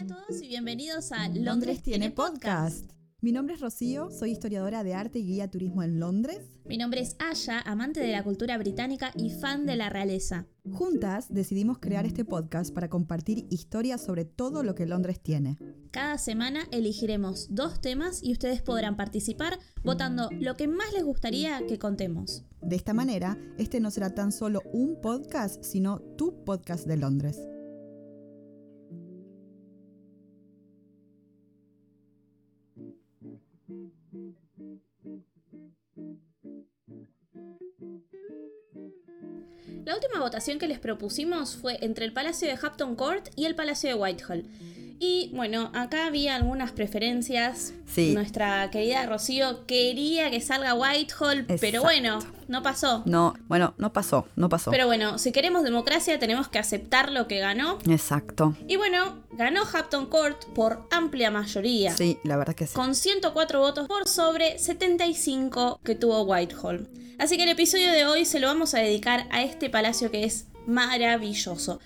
Hola a todos y bienvenidos a Londres tiene podcast. Mi nombre es Rocío, soy historiadora de arte y guía turismo en Londres. Mi nombre es Aya, amante de la cultura británica y fan de la realeza. Juntas decidimos crear este podcast para compartir historias sobre todo lo que Londres tiene. Cada semana elegiremos dos temas y ustedes podrán participar votando lo que más les gustaría que contemos. De esta manera, este no será tan solo un podcast, sino tu podcast de Londres. Última votación que les propusimos fue entre el Palacio de Hampton Court y el Palacio de Whitehall. Y bueno, acá había algunas preferencias. Sí. Nuestra querida Rocío quería que salga Whitehall, pero bueno, no pasó. No, bueno, no pasó, no pasó. Pero bueno, si queremos democracia tenemos que aceptar lo que ganó. Exacto. Y bueno, ganó Hampton Court por amplia mayoría. Sí, la verdad que sí. Con 104 votos por sobre 75 que tuvo Whitehall. Así que el episodio de hoy se lo vamos a dedicar a este palacio que es maravilloso.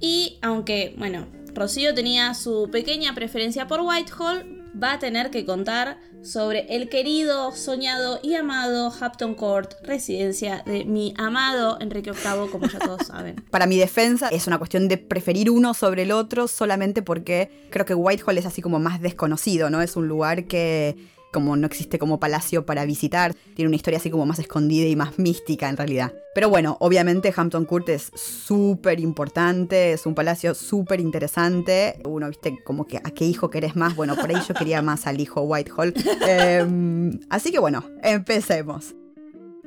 Y aunque, bueno, Rocío tenía su pequeña preferencia por Whitehall, va a tener que contar sobre el querido, soñado y amado Hampton Court, residencia de mi amado Enrique VIII, como ya todos saben. Para mi defensa es una cuestión de preferir uno sobre el otro solamente porque creo que Whitehall es así como más desconocido, ¿no? Es un lugar que como no existe como palacio para visitar, tiene una historia así como más escondida y más mística en realidad. Pero bueno, obviamente Hampton Court es súper importante, es un palacio súper interesante. Uno, viste, como que a qué hijo querés más. Bueno, por ahí yo quería más al hijo Whitehall. Em, así que bueno, empecemos.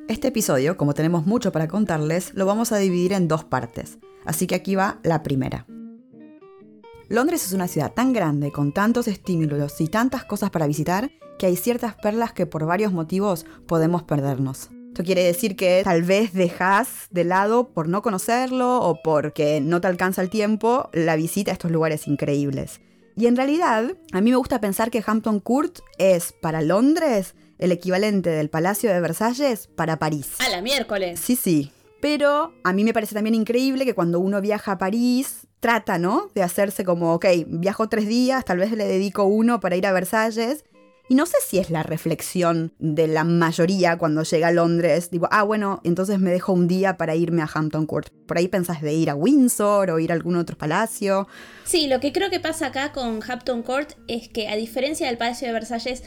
Este episodio, como tenemos mucho para contarles, lo vamos a dividir en dos partes. Así que aquí va la primera. Londres es una ciudad tan grande, con tantos estímulos y tantas cosas para visitar, que hay ciertas perlas que por varios motivos podemos perdernos. Esto quiere decir que tal vez dejas de lado por no conocerlo o porque no te alcanza el tiempo la visita a estos lugares increíbles. Y en realidad, a mí me gusta pensar que Hampton Court es para Londres el equivalente del Palacio de Versalles para París. A la miércoles. Sí, sí. Pero a mí me parece también increíble que cuando uno viaja a París, trata, ¿no? De hacerse como, ok, viajo tres días, tal vez le dedico uno para ir a Versalles. Y no sé si es la reflexión de la mayoría cuando llega a Londres. Digo, ah, bueno, entonces me dejo un día para irme a Hampton Court. Por ahí pensás de ir a Windsor o ir a algún otro palacio. Sí, lo que creo que pasa acá con Hampton Court es que a diferencia del Palacio de Versalles,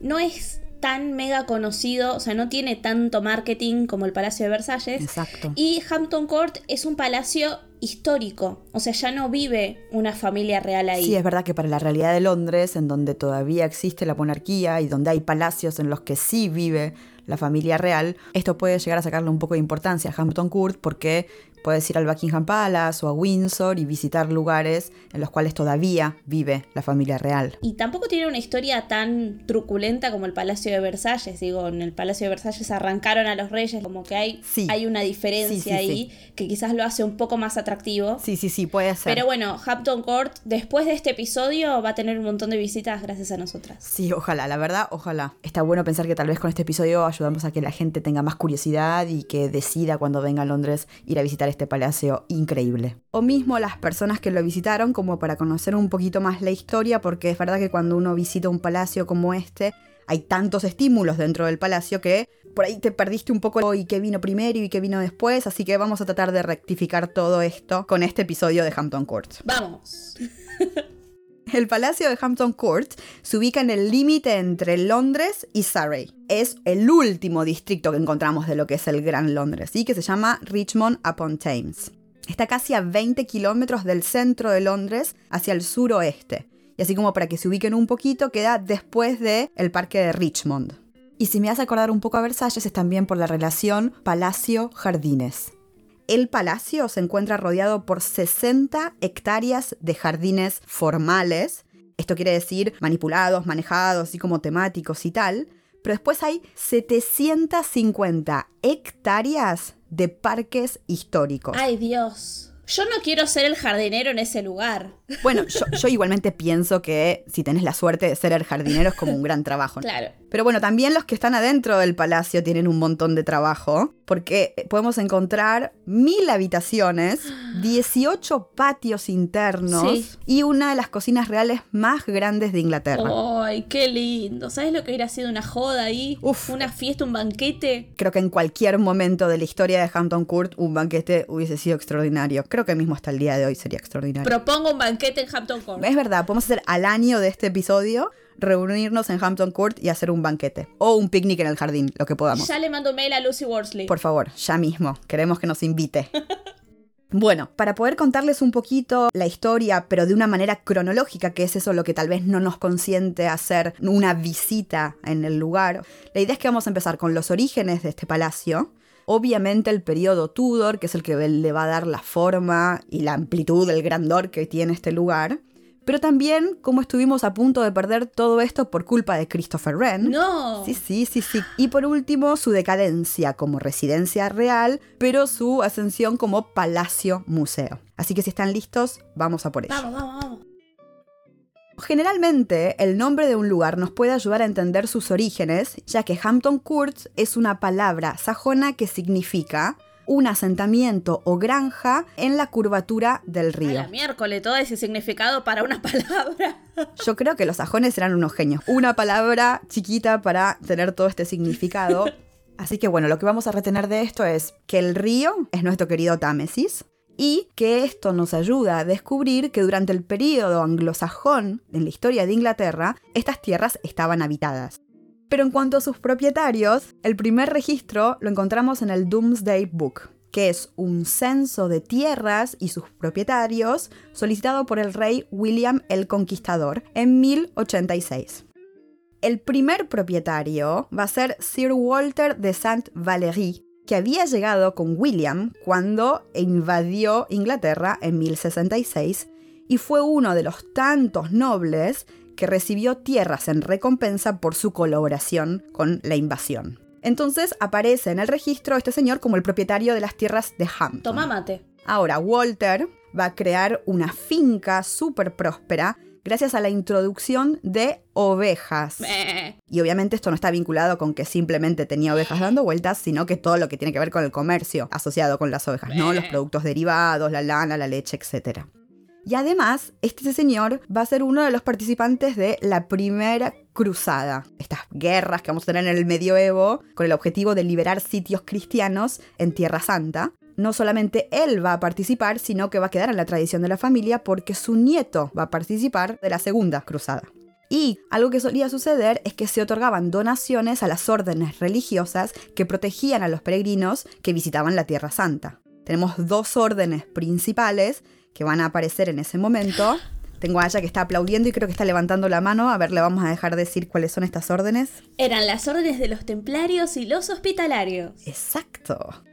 no es tan mega conocido, o sea, no tiene tanto marketing como el Palacio de Versalles. Exacto. Y Hampton Court es un palacio histórico, o sea, ya no vive una familia real ahí. Sí, es verdad que para la realidad de Londres, en donde todavía existe la monarquía y donde hay palacios en los que sí vive la familia real, esto puede llegar a sacarle un poco de importancia a Hampton Court porque puedes ir al Buckingham Palace o a Windsor y visitar lugares en los cuales todavía vive la familia real. Y tampoco tiene una historia tan truculenta como el Palacio de Versalles. Digo, en el Palacio de Versalles arrancaron a los reyes, como que hay, Sí. hay una diferencia Sí, sí, ahí que quizás lo hace un poco más atractivo. Sí, sí, sí, puede ser. Pero bueno, Hampton Court, después de este episodio, va a tener un montón de visitas gracias a nosotras. Sí, ojalá, la verdad, ojalá. Está bueno pensar que tal vez con este episodio ayudamos a que la gente tenga más curiosidad y que decida cuando venga a Londres ir a visitar este palacio increíble. O mismo las personas que lo visitaron como para conocer un poquito más la historia, porque es verdad que cuando uno visita un palacio como este, hay tantos estímulos dentro del palacio que por ahí te perdiste un poco y qué vino primero y qué vino después, así que vamos a tratar de rectificar todo esto con este episodio de Hampton Court. Vamos. El Palacio de Hampton Court se ubica en el límite entre Londres y Surrey. Es el último distrito que encontramos de lo que es el Gran Londres, que se llama Richmond upon Thames. Está casi a 20 kilómetros del centro de Londres hacia el suroeste. Y así como para que se ubiquen un poquito, queda después del el parque de Richmond. Y si me hace acordar un poco a Versalles es también por la relación palacio-jardines. El palacio se encuentra rodeado por 60 hectáreas de jardines formales. Esto quiere decir manipulados, manejados, así como temáticos y tal. Pero después hay 750 hectáreas de parques históricos. Ay, Dios. Yo no quiero ser el jardinero en ese lugar. Bueno, yo, yo igualmente pienso que si tenés la suerte de ser el jardinero es como un gran trabajo. Claro. Pero bueno, también los que están adentro del palacio tienen un montón de trabajo, porque podemos encontrar mil habitaciones, 18 patios internos Sí. y una de las cocinas reales más grandes de Inglaterra. Ay, qué lindo. ¿Sabes lo que hubiera sido una joda ahí? Uf. Una fiesta, un banquete. Creo que en cualquier momento de la historia de Hampton Court un banquete hubiese sido extraordinario. Creo que mismo hasta el día de hoy sería extraordinario. Propongo un banquete en Hampton Court. es verdad, podemos hacer al año de este episodio reunirnos en Hampton Court y hacer un banquete. O un picnic en el jardín, lo que podamos. Ya le mando mail a Lucy Worsley. Por favor, ya mismo. Queremos que nos invite. Bueno, para poder contarles un poquito la historia, pero de una manera cronológica, que es eso lo que tal vez no nos consiente hacer una visita en el lugar, la idea es que vamos a empezar con los orígenes de este palacio. Obviamente el periodo Tudor, que es el que le va a dar la forma y la amplitud, el grandor que tiene este lugar. Pero también cómo estuvimos a punto de perder todo esto por culpa de Christopher Wren. No. Sí, sí, sí, sí. Y por último, su decadencia como residencia real, pero su ascensión como palacio museo. Así que si están listos, vamos a por ello. Vamos, vamos, vamos. Generalmente, el nombre de un lugar nos puede ayudar a entender sus orígenes, ya que Hampton Court es una palabra sajona que significa un asentamiento o granja en la curvatura del río. la miércoles, todo ese significado para una palabra. Yo creo que los sajones eran unos genios. Una palabra chiquita para tener todo este significado. Así que bueno, lo que vamos a retener de esto es que el río es nuestro querido Támesis y que esto nos ayuda a descubrir que durante el periodo anglosajón en la historia de Inglaterra, estas tierras estaban habitadas. Pero en cuanto a sus propietarios, el primer registro lo encontramos en el Doomsday Book, que es un censo de tierras y sus propietarios solicitado por el rey William el Conquistador en 1086. El primer propietario va a ser Sir Walter de Saint-Valery, que había llegado con William cuando invadió Inglaterra en 1066 y fue uno de los tantos nobles que recibió tierras en recompensa por su colaboración con la invasión. Entonces aparece en el registro este señor como el propietario de las tierras de Hampton. Toma mate. Ahora, Walter va a crear una finca súper próspera gracias a la introducción de ovejas. Meh. Y obviamente esto no está vinculado con que simplemente tenía ovejas dando vueltas, sino que todo lo que tiene que ver con el comercio asociado con las ovejas, ¿no? Los productos derivados, la lana, la leche, etc. Y además, este señor va a ser uno de los participantes de la primera cruzada, estas guerras que vamos a tener en el medioevo, con el objetivo de liberar sitios cristianos en Tierra Santa. No solamente él va a participar, sino que va a quedar en la tradición de la familia porque su nieto va a participar de la segunda cruzada. Y algo que solía suceder es que se otorgaban donaciones a las órdenes religiosas que protegían a los peregrinos que visitaban la Tierra Santa. Tenemos dos órdenes principales que van a aparecer en ese momento. Tengo a Aya que está aplaudiendo y creo que está levantando la mano. A ver, le vamos a dejar decir cuáles son estas órdenes. Eran las órdenes de los templarios y los hospitalarios. Exacto.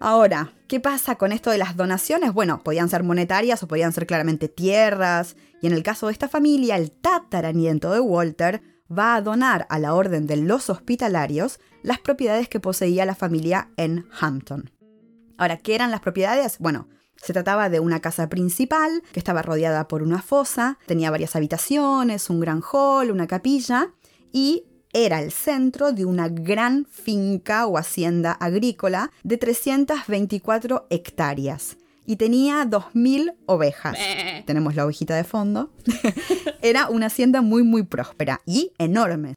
Ahora, ¿qué pasa con esto de las donaciones? Bueno, podían ser monetarias o podían ser claramente tierras. Y en el caso de esta familia, el tataranieto de Walter va a donar a la orden de los hospitalarios las propiedades que poseía la familia en Hampton. Ahora, ¿qué eran las propiedades? Bueno, se trataba de una casa principal que estaba rodeada por una fosa, tenía varias habitaciones, un gran hall, una capilla y era el centro de una gran finca o hacienda agrícola de 324 hectáreas y tenía 2.000 ovejas. Tenemos la ovejita de fondo. era una hacienda muy muy próspera y enorme.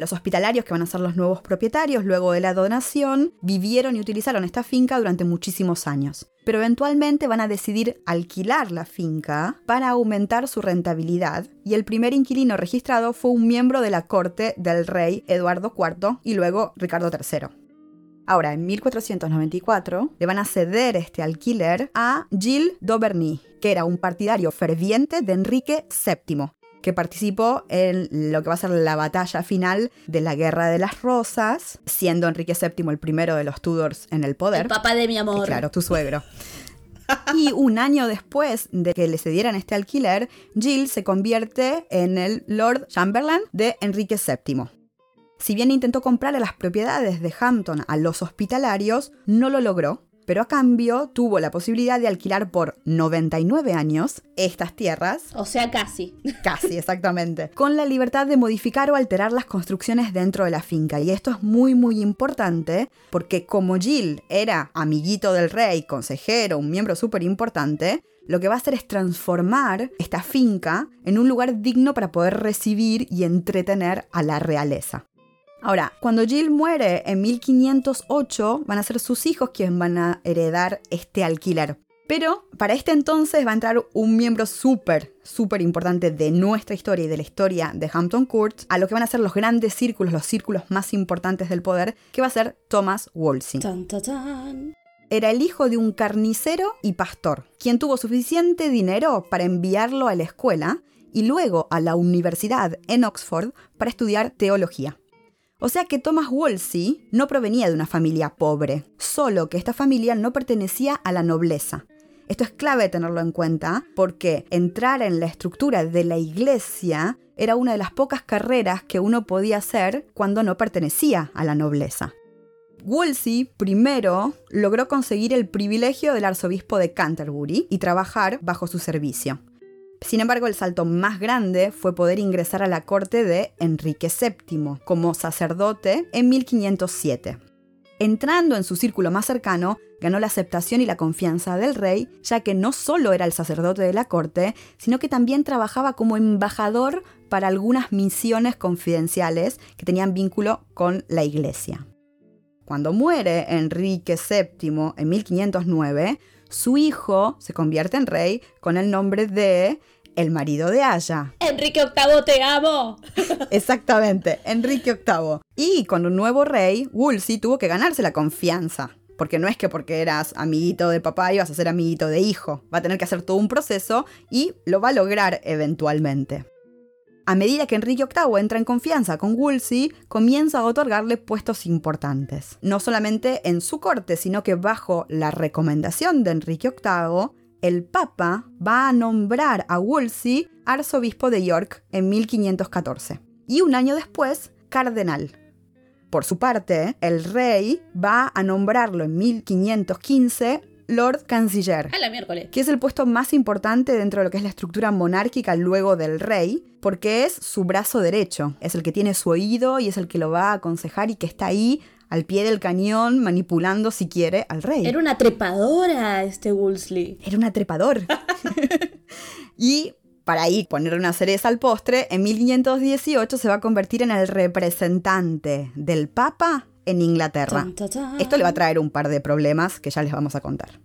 Los hospitalarios, que van a ser los nuevos propietarios luego de la donación, vivieron y utilizaron esta finca durante muchísimos años. Pero eventualmente van a decidir alquilar la finca para aumentar su rentabilidad, y el primer inquilino registrado fue un miembro de la corte del rey Eduardo IV y luego Ricardo III. Ahora, en 1494, le van a ceder este alquiler a Gilles d'Auberny, que era un partidario ferviente de Enrique VII, que participó en lo que va a ser la batalla final de la Guerra de las Rosas, siendo Enrique VII el primero de los Tudors en el poder. El papá de mi Y amor. Claro, tu suegro. Y un año después de que le cedieran este alquiler, Jill se convierte en el Lord Chamberlain de Enrique VII. Si bien intentó comprarle las propiedades de Hampton a los hospitalarios, no lo logró, pero a cambio tuvo la posibilidad de alquilar por 99 años estas tierras. O sea, casi. Casi, exactamente. Con la libertad de modificar o alterar las construcciones dentro de la finca. Y esto es muy, muy importante porque como Jill era amiguito del rey, consejero, un miembro súper importante, lo que va a hacer es transformar esta finca en un lugar digno para poder recibir y entretener a la realeza. Ahora, cuando Jill muere en 1508, van a ser sus hijos quienes van a heredar este alquiler. Pero para este entonces va a entrar un miembro súper, súper importante de nuestra historia y de la historia de Hampton Court, a lo que van a ser los grandes círculos, los círculos más importantes del poder, que va a ser Thomas Wolsey. Era el hijo de un carnicero y pastor, quien tuvo suficiente dinero para enviarlo a la escuela y luego a la universidad en Oxford para estudiar teología. O sea que Thomas Wolsey no provenía de una familia pobre, solo que esta familia no pertenecía a la nobleza. Esto es clave tenerlo en cuenta porque entrar en la estructura de la iglesia era una de las pocas carreras que uno podía hacer cuando no pertenecía a la nobleza. Wolsey primero logró conseguir el privilegio del arzobispo de Canterbury y trabajar bajo su servicio. Sin embargo, el salto más grande fue poder ingresar a la corte de Enrique VII como sacerdote en 1507. Entrando en su círculo más cercano, ganó la aceptación y la confianza del rey, ya que no solo era el sacerdote de la corte, sino que también trabajaba como embajador para algunas misiones confidenciales que tenían vínculo con la iglesia. Cuando muere Enrique VII en 1509, su hijo se convierte en rey con el nombre de el marido de Aya. Enrique VIII, te amo. Exactamente, Enrique VIII. Y con un nuevo rey, Wolsey tuvo que ganarse la confianza. Porque no es que porque eras amiguito de papá ibas a ser amiguito de hijo. Va a tener que hacer todo un proceso y lo va a lograr eventualmente. A medida que Enrique VIII entra en confianza con Wolsey, comienza a otorgarle puestos importantes. No solamente en su corte, sino que bajo la recomendación de Enrique VIII, el Papa va a nombrar a Wolsey arzobispo de York en 1514 y un año después cardenal. Por su parte, el rey va a nombrarlo en 1515 Lord Canciller. A la miércoles. Que es el puesto más importante dentro de lo que es la estructura monárquica luego del rey, porque es su brazo derecho. Es el que tiene su oído y es el que lo va a aconsejar y que está ahí al pie del cañón manipulando, si quiere, al rey. Era una trepadora este Wolsey. Era una trepador. y para ahí ponerle una cereza al postre, en 1518 se va a convertir en el representante del Papa en Inglaterra. Esto le va a traer un par de problemas que ya les vamos a contar.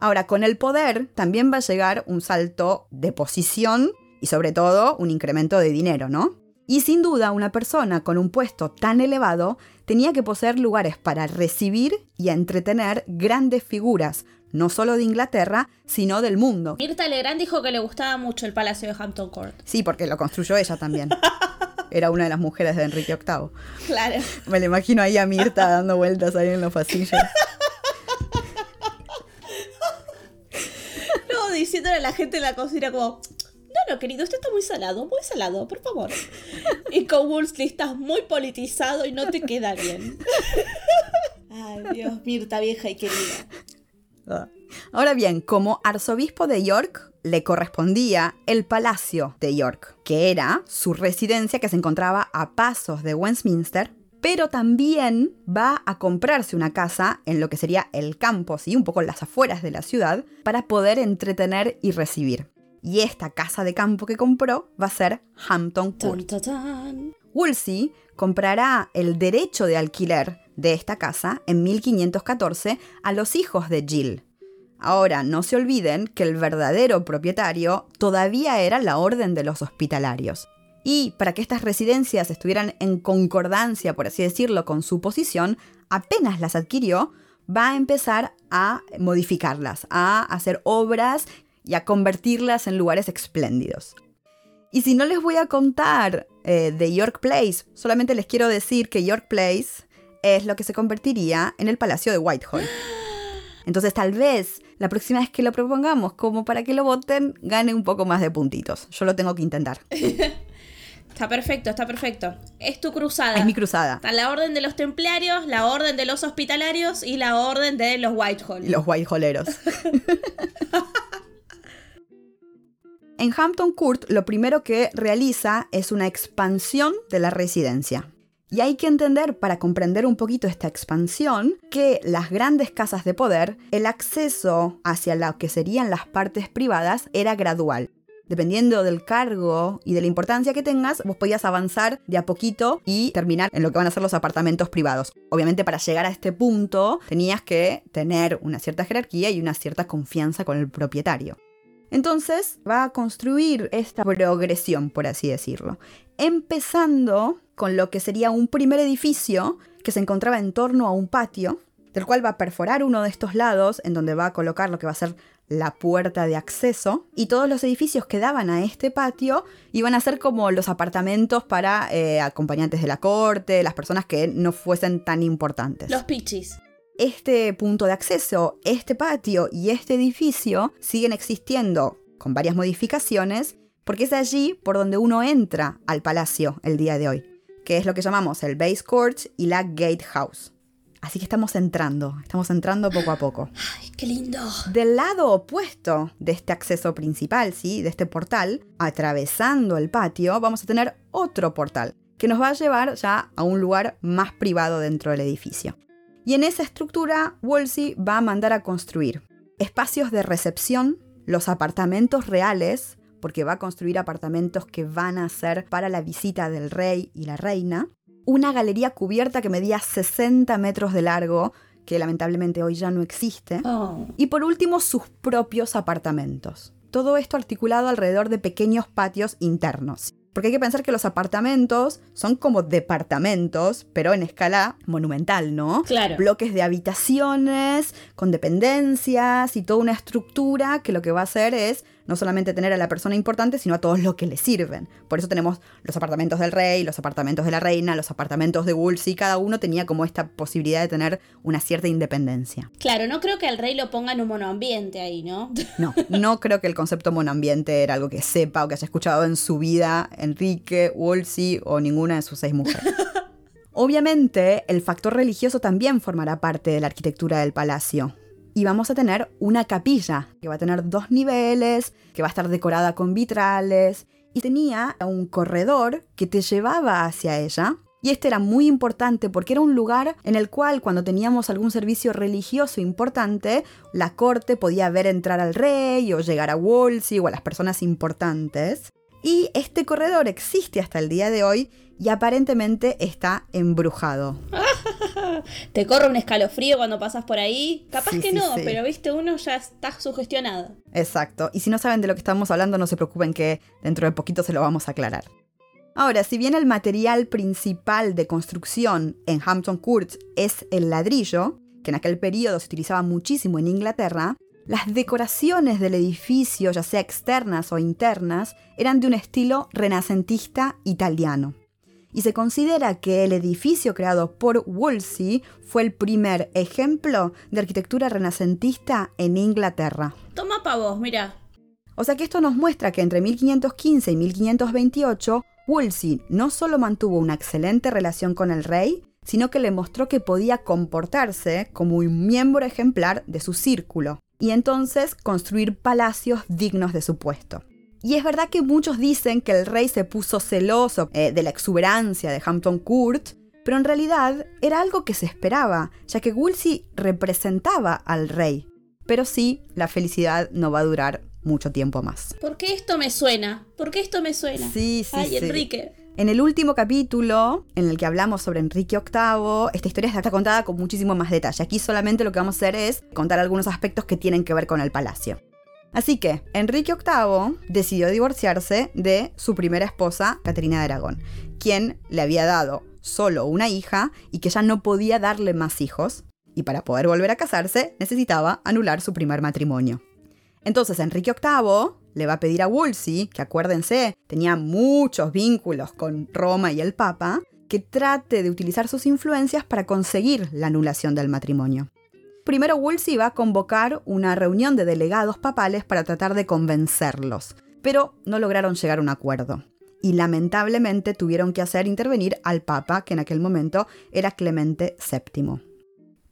Ahora, con el poder también va a llegar un salto de posición y sobre todo un incremento de dinero, ¿no? Y sin duda una persona con un puesto tan elevado tenía que poseer lugares para recibir y entretener grandes figuras, no solo de Inglaterra, sino del mundo. Mirta Legrand dijo que le gustaba mucho el Palacio de Hampton Court. Sí, porque lo construyó ella también. Era una de las mujeres de Enrique VIII. Claro. Me lo imagino ahí a Mirta dando vueltas ahí en los pasillos. no, diciéndole a la gente en la cocina como, no, no, querido, esto está muy salado, muy salado, por favor. Y con Wolsey estás muy politizado y no te queda bien. Ay, Dios, Mirta vieja y querida. Ah. Ahora bien, como arzobispo de York, le correspondía el Palacio de York, que era su residencia que se encontraba a pasos de Westminster, pero también va a comprarse una casa en lo que sería el campo, ¿sí? un poco en las afueras de la ciudad, para poder entretener y recibir. Y esta casa de campo que compró va a ser Hampton Court. Wolsey comprará el derecho de alquiler de esta casa en 1514 a los hijos de Jill, Ahora, no se olviden que el verdadero propietario todavía era la Orden de los Hospitalarios. Y para que estas residencias estuvieran en concordancia, por así decirlo, con su posición, apenas las adquirió, va a empezar a modificarlas, a hacer obras y a convertirlas en lugares espléndidos. Y si no les voy a contar eh, de York Place, solamente les quiero decir que York Place es lo que se convertiría en el Palacio de Whitehall. Entonces tal vez la próxima vez que lo propongamos como para que lo voten, gane un poco más de puntitos. Yo lo tengo que intentar. Está perfecto, está perfecto. Es tu cruzada. Es mi cruzada. Está la orden de los templarios, la orden de los hospitalarios y la orden de los Whitehall. Los Whitehalleros. en Hampton Court lo primero que realiza es una expansión de la residencia. Y hay que entender, para comprender un poquito esta expansión, que las grandes casas de poder, el acceso hacia lo que serían las partes privadas era gradual. Dependiendo del cargo y de la importancia que tengas, vos podías avanzar de a poquito y terminar en lo que van a ser los apartamentos privados. Obviamente para llegar a este punto tenías que tener una cierta jerarquía y una cierta confianza con el propietario. Entonces va a construir esta progresión, por así decirlo, empezando con lo que sería un primer edificio que se encontraba en torno a un patio, del cual va a perforar uno de estos lados, en donde va a colocar lo que va a ser la puerta de acceso, y todos los edificios que daban a este patio iban a ser como los apartamentos para eh, acompañantes de la corte, las personas que no fuesen tan importantes. Los pichis. Este punto de acceso, este patio y este edificio siguen existiendo con varias modificaciones porque es allí por donde uno entra al palacio el día de hoy, que es lo que llamamos el Base Court y la Gatehouse. Así que estamos entrando, estamos entrando poco a poco. ¡Ay, qué lindo! Del lado opuesto de este acceso principal, ¿sí? De este portal, atravesando el patio, vamos a tener otro portal que nos va a llevar ya a un lugar más privado dentro del edificio. Y en esa estructura, Wolsey va a mandar a construir espacios de recepción, los apartamentos reales, porque va a construir apartamentos que van a ser para la visita del rey y la reina, una galería cubierta que medía 60 metros de largo, que lamentablemente hoy ya no existe, Oh. y por último sus propios apartamentos. Todo esto articulado alrededor de pequeños patios internos. Porque hay que pensar que los apartamentos son como departamentos, pero en escala monumental, ¿no? Claro. Bloques de habitaciones, con dependencias y toda una estructura que lo que va a hacer es no solamente tener a la persona importante, sino a todos los que le sirven. Por eso tenemos los apartamentos del rey, los apartamentos de la reina, los apartamentos de Woolsey, cada uno tenía como esta posibilidad de tener una cierta independencia. Claro, no creo que al rey lo ponga en un monoambiente ahí, ¿no? No, no creo que el concepto monoambiente era algo que sepa o que haya escuchado en su vida Enrique, Wolsey o ninguna de sus seis mujeres. Obviamente, el factor religioso también formará parte de la arquitectura del palacio. Y vamos a tener una capilla que va a tener dos niveles, que va a estar decorada con vitrales, y tenía un corredor que te llevaba hacia ella. Y este era muy importante porque era un lugar en el cual cuando teníamos algún servicio religioso importante, la corte podía ver entrar al rey o llegar a Wolsey o a las personas importantes. Y este corredor existe hasta el día de hoy y aparentemente está embrujado. Te corre un escalofrío cuando pasas por ahí. Capaz Sí, que sí, no, sí. pero viste, uno ya está sugestionado. Exacto. Y si no saben de lo que estamos hablando, no se preocupen que dentro de poquito se lo vamos a aclarar. Ahora, si bien el material principal de construcción en Hampton Court es el ladrillo, que en aquel periodo se utilizaba muchísimo en Inglaterra, las decoraciones del edificio, ya sea externas o internas, eran de un estilo renacentista italiano. Y se considera que el edificio creado por Wolsey fue el primer ejemplo de arquitectura renacentista en Inglaterra. Toma pa' vos, mira. O sea que esto nos muestra que entre 1515 y 1528, Wolsey no solo mantuvo una excelente relación con el rey, sino que le mostró que podía comportarse como un miembro ejemplar de su círculo, y entonces construir palacios dignos de su puesto. Y es verdad que muchos dicen que el rey se puso celoso eh, de la exuberancia de Hampton Court, pero en realidad era algo que se esperaba, ya que Wolsey representaba al rey. Pero sí, la felicidad no va a durar mucho tiempo más. ¿Por qué esto me suena? ¿Por qué esto me suena? Sí, sí, Ay, sí. Enrique. En el último capítulo, en el que hablamos sobre Enrique VIII, esta historia está contada con muchísimo más detalle. Aquí solamente lo que vamos a hacer es contar algunos aspectos que tienen que ver con el palacio. Así que Enrique VIII decidió divorciarse de su primera esposa, Caterina de Aragón, quien le había dado solo una hija y que ya no podía darle más hijos, y para poder volver a casarse necesitaba anular su primer matrimonio. Entonces Enrique VIII le va a pedir a Wolsey, que acuérdense, tenía muchos vínculos con Roma y el Papa, que trate de utilizar sus influencias para conseguir la anulación del matrimonio. Primero Wolsey va a convocar una reunión de delegados papales para tratar de convencerlos, pero no lograron llegar a un acuerdo. y lamentablemente tuvieron que hacer intervenir al Papa, que en aquel momento era Clemente VII.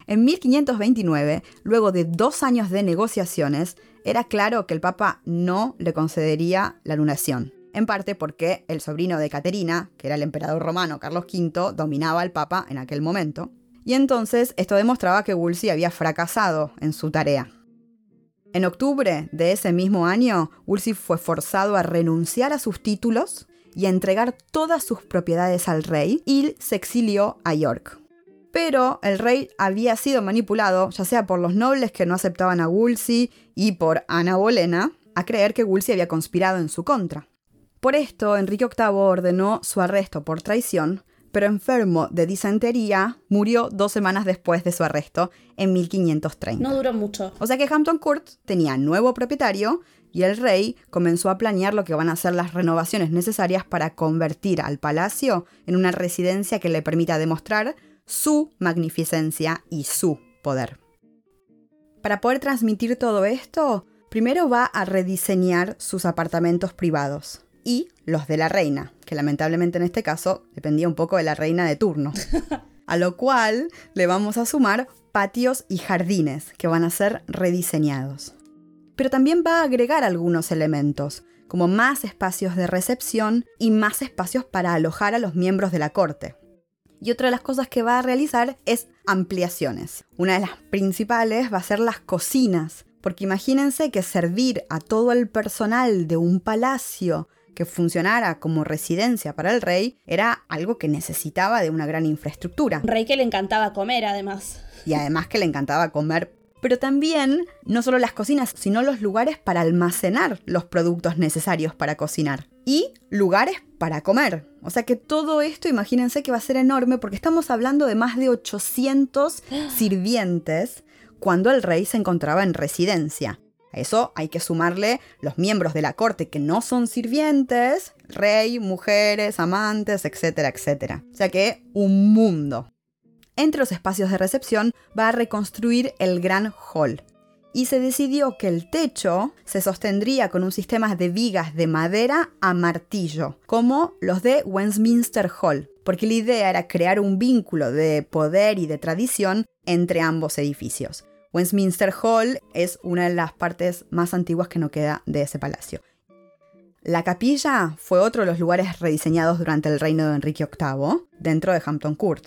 En 1529, luego de dos años de negociaciones, era claro que el Papa no le concedería la lunación, en parte porque el sobrino de Caterina, que era el emperador romano Carlos V, dominaba al Papa en aquel momento, y entonces esto demostraba que Wolsey había fracasado en su tarea. En octubre de ese mismo año, Wolsey fue forzado a renunciar a sus títulos y a entregar todas sus propiedades al rey y se exilió a York. Pero el rey había sido manipulado, ya sea por los nobles que no aceptaban a Wolsey y por Ana Bolena, a creer que Wolsey había conspirado en su contra. Por esto, Enrique VIII ordenó su arresto por traición, pero enfermo de disentería, murió dos semanas después de su arresto, en 1530. No duró mucho. O sea que Hampton Court tenía nuevo propietario y el rey comenzó a planear lo que van a ser las renovaciones necesarias para convertir al palacio en una residencia que le permita demostrar su magnificencia y su poder. Para poder transmitir todo esto, primero va a rediseñar sus apartamentos privados y los de la reina, que lamentablemente en este caso dependía un poco de la reina de turno. A lo cual le vamos a sumar patios y jardines que van a ser rediseñados. Pero también va a agregar algunos elementos, como más espacios de recepción y más espacios para alojar a los miembros de la corte. Y otra de las cosas que va a realizar es ampliaciones. Una de las principales va a ser las cocinas, porque imagínense que servir a todo el personal de un palacio que funcionara como residencia para el rey era algo que necesitaba de una gran infraestructura. Un rey que le encantaba comer, además. Y además que le encantaba comer pero también no solo las cocinas, sino los lugares para almacenar los productos necesarios para cocinar y lugares para comer. O sea que todo esto, imagínense que va a ser enorme porque estamos hablando de más de 800 sirvientes cuando el rey se encontraba en residencia. Eso hay que sumarle los miembros de la corte que no son sirvientes, rey, mujeres, amantes, etcétera, etcétera. O sea que un mundo. Entre los espacios de recepción va a reconstruir el gran hall. Y se decidió que el techo se sostendría con un sistema de vigas de madera a martillo, como los de Westminster Hall, porque la idea era crear un vínculo de poder y de tradición entre ambos edificios. Westminster Hall es una de las partes más antiguas que no queda de ese palacio. La capilla fue otro de los lugares rediseñados durante el reino de Enrique VIII, dentro de Hampton Court.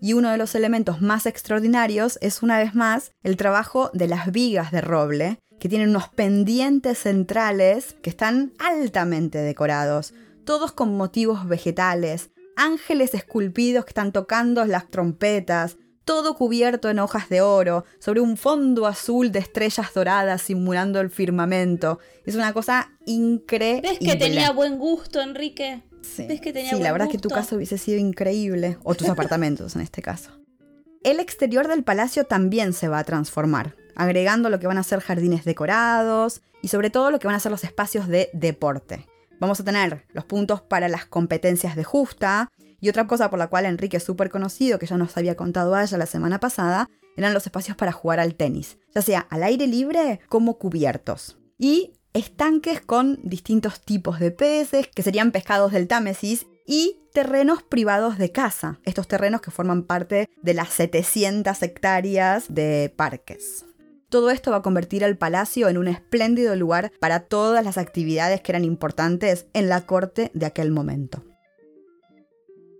Y uno de los elementos más extraordinarios es una vez más el trabajo de las vigas de roble, que tienen unos pendientes centrales que están altamente decorados, todos con motivos vegetales, ángeles esculpidos que están tocando las trompetas, todo cubierto en hojas de oro, sobre un fondo azul de estrellas doradas simulando el firmamento. Es una cosa increíble. ¿Ves que tenía buen gusto, Enrique? Sí, ¿Ves que tenía sí la verdad es que tu casa hubiese sido increíble, o tus apartamentos en este caso. El exterior del palacio también se va a transformar, agregando lo que van a ser jardines decorados y sobre todo lo que van a ser los espacios de deporte. Vamos a tener los puntos para las competencias de justa, y otra cosa por la cual Enrique es súper conocido, que ya nos había contado a ella la semana pasada, eran los espacios para jugar al tenis, ya sea al aire libre como cubiertos. Y estanques con distintos tipos de peces, que serían pescados del Támesis, y terrenos privados de caza, estos terrenos que forman parte de las 700 hectáreas de parques. Todo esto va a convertir al palacio en un espléndido lugar para todas las actividades que eran importantes en la corte de aquel momento.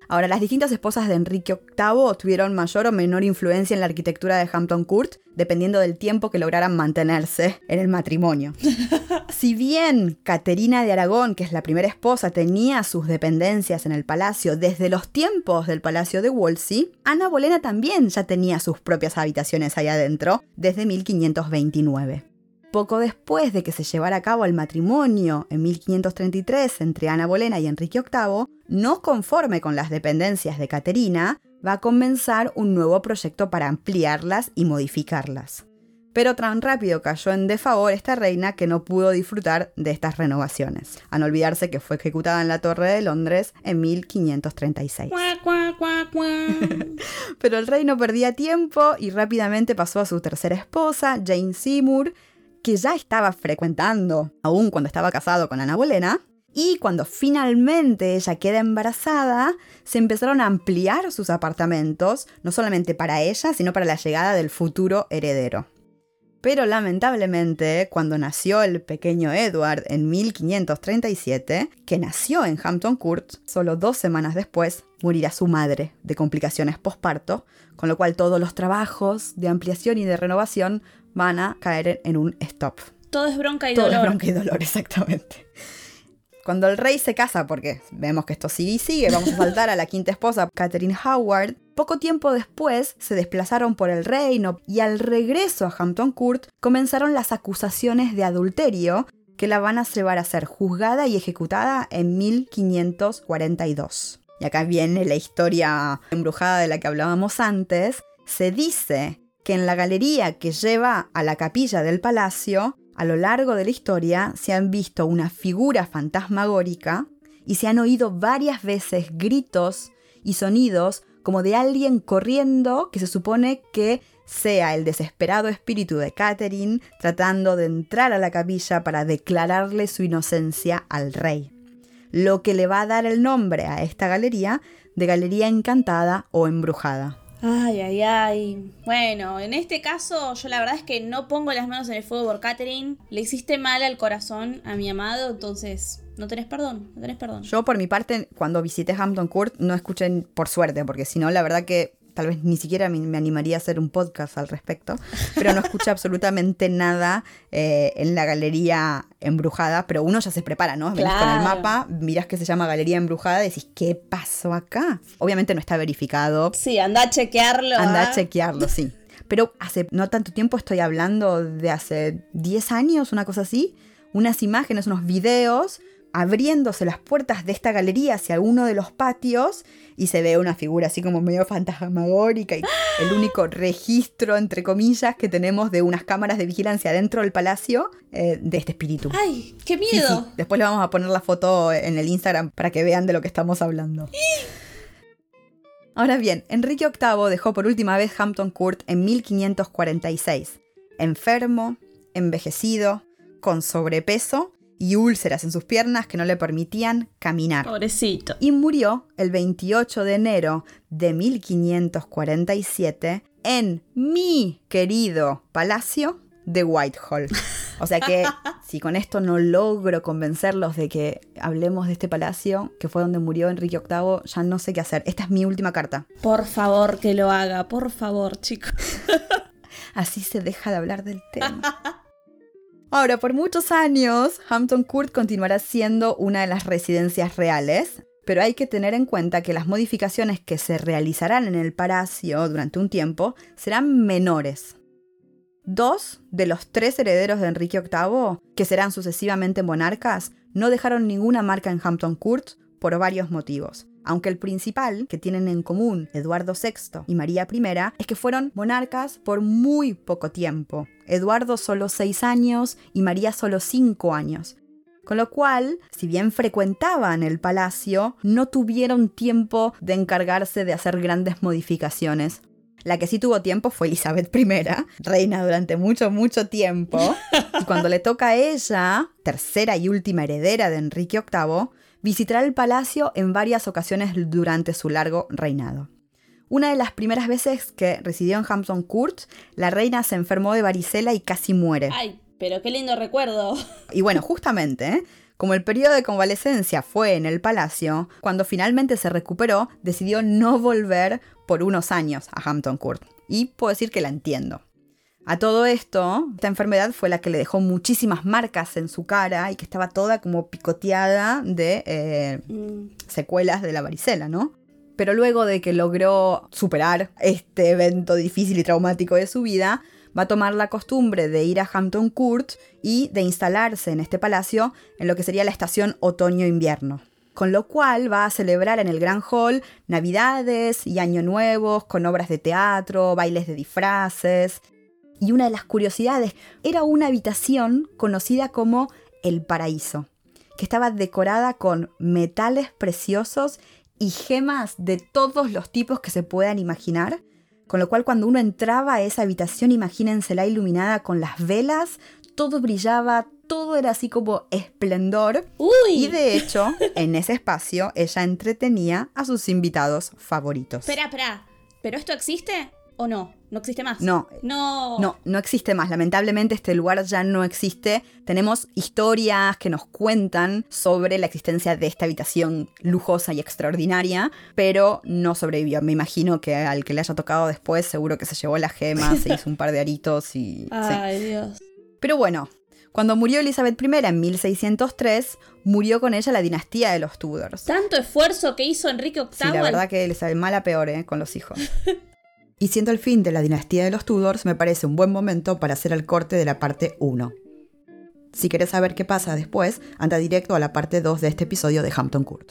Ahora, las distintas esposas de Enrique VIII tuvieron mayor o menor influencia en la arquitectura de Hampton Court, dependiendo del tiempo que lograran mantenerse en el matrimonio. si bien Caterina de Aragón, que es la primera esposa, tenía sus dependencias en el palacio desde los tiempos del palacio de Wolsey, Ana Bolena también ya tenía sus propias habitaciones ahí adentro desde 1529. Poco después de que se llevara a cabo el matrimonio en 1533 entre Ana Bolena y Enrique VIII, no conforme con las dependencias de Caterina, va a comenzar un nuevo proyecto para ampliarlas y modificarlas. Pero tan rápido cayó en desfavor esta reina que no pudo disfrutar de estas renovaciones, a no olvidarse que fue ejecutada en la Torre de Londres en 1536. Pero el rey no perdía tiempo y rápidamente pasó a su tercera esposa, Jane Seymour, que ya estaba frecuentando, aún cuando estaba casado con Ana Bolena, Y cuando finalmente ella queda embarazada, se empezaron a ampliar sus apartamentos, no solamente para ella, sino para la llegada del futuro heredero. Pero lamentablemente, cuando nació el pequeño Edward en 1537, que nació en Hampton Court, solo dos semanas después morirá su madre de complicaciones posparto, con lo cual todos los trabajos de ampliación y de renovación van a caer en un stop. Todo es bronca y Todo dolor. es bronca y dolor, exactamente. Cuando el rey se casa, porque vemos que esto sigue y sigue, vamos a saltar a la quinta esposa, Catherine Howard. Poco tiempo después se desplazaron por el reino y al regreso a Hampton Court comenzaron las acusaciones de adulterio que la van a llevar a ser juzgada y ejecutada en 1542. Y acá viene la historia embrujada de la que hablábamos antes. Se dice que en la galería que lleva a la capilla del palacio a lo largo de la historia se han visto una figura fantasmagórica y se han oído varias veces gritos y sonidos como de alguien corriendo que se supone que sea el desesperado espíritu de Catherine tratando de entrar a la capilla para declararle su inocencia al rey. Lo que le va a dar el nombre a esta galería de Galería Encantada o Embrujada. Ay, ay, ay. Bueno, en este caso yo la verdad es que no pongo las manos en el fuego por Catherine. Le hiciste mal al corazón a mi amado, entonces no tenés perdón, no tenés perdón. Yo por mi parte, cuando visité Hampton Court, no escuché por suerte, porque si no, la verdad que tal vez ni siquiera me, me animaría a hacer un podcast al respecto, pero no escuché absolutamente nada eh, en la galería embrujada, pero uno ya se prepara, ¿no? Venís con el mapa, mirás que se llama Galería Embrujada y decís, ¿qué pasó acá? Obviamente no está verificado, Sí, anda a chequearlo. anda ¿ah? a chequearlo, sí. Pero hace no tanto tiempo estoy hablando de hace 10 años, una cosa así, unas imágenes, unos videos abriéndose las puertas de esta galería hacia uno de los patios y se ve una figura así como medio fantasmagórica y el único registro, entre comillas, que tenemos de unas cámaras de vigilancia dentro del palacio eh, de este espíritu. Ay, qué Sí, miedo. sí. Después le vamos a poner la foto en el Instagram para que vean de lo que estamos hablando. Ahora bien, Enrique VIII dejó por última vez Hampton Court en 1546, enfermo, envejecido, con sobrepeso y úlceras en sus piernas que no le permitían caminar. Pobrecito. Y murió el 28 de enero de 1547 en mi querido palacio de Whitehall. O sea que si con esto no logro convencerlos de que hablemos de este palacio, que fue donde murió Enrique VIII, ya no sé qué hacer. Esta es mi última carta. Por favor que lo haga, por favor, chicos. Así se deja de hablar del tema. Ahora, por muchos años, Hampton Court continuará siendo una de las residencias reales, pero hay que tener en cuenta que las modificaciones que se realizarán en el palacio durante un tiempo serán menores. Dos de los tres herederos de Enrique VIII, que serán sucesivamente monarcas, no dejaron ninguna marca en Hampton Court por varios motivos. Aunque el principal que tienen en común Eduardo VI y María I es que fueron monarcas por muy poco tiempo. Eduardo solo seis años y María solo cinco años. Con lo cual, si bien frecuentaban el palacio, no tuvieron tiempo de encargarse de hacer grandes modificaciones. La que sí tuvo tiempo fue Elizabeth I, reina durante mucho, mucho tiempo. Y cuando le toca a ella, tercera y última heredera de Enrique VIII, visitará el palacio en varias ocasiones durante su largo reinado. Una de las primeras veces que residió en Hampton Court, la reina se enfermó de varicela y casi muere. Ay, pero qué lindo recuerdo. Y bueno, justamente, ¿eh? como el periodo de convalecencia fue en el palacio, cuando finalmente se recuperó, decidió no volver por unos años a Hampton Court. Y puedo decir que la entiendo. A todo esto, esta enfermedad fue la que le dejó muchísimas marcas en su cara y que estaba toda como picoteada de eh, secuelas de la varicela, ¿no? Pero luego de que logró superar este evento difícil y traumático de su vida, va a tomar la costumbre de ir a Hampton Court y de instalarse en este palacio en lo que sería la estación otoño-invierno. Con lo cual va a celebrar en el Gran Hall Navidades y Año Nuevos con obras de teatro, bailes de disfraces. Y una de las curiosidades era una habitación conocida como el paraíso, que estaba decorada con metales preciosos y gemas de todos los tipos que se puedan imaginar. Con lo cual cuando uno entraba a esa habitación, imagínensela iluminada con las velas, todo brillaba todo era así como esplendor. Uy. Y de hecho, en ese espacio, ella entretenía a sus invitados favoritos. Espera, espera. ¿Pero esto existe o no? ¿No existe más? No. No. No, no existe más. Lamentablemente este lugar ya no existe. Tenemos historias que nos cuentan sobre la existencia de esta habitación lujosa y extraordinaria, pero no sobrevivió. Me imagino que al que le haya tocado después seguro que se llevó las gemas, se hizo un par de aritos y... sí. Ay, Dios. Pero bueno, cuando murió Elizabeth I en 1603, murió con ella la dinastía de los Tudors. Tanto esfuerzo que hizo Enrique VIII. Sí, la verdad que Elizabeth mala peor, ¿eh? Con los hijos. y siendo el fin de la dinastía de los Tudors, me parece un buen momento para hacer el corte de la parte 1. Si querés saber qué pasa después, anda directo a la parte 2 de este episodio de Hampton Court.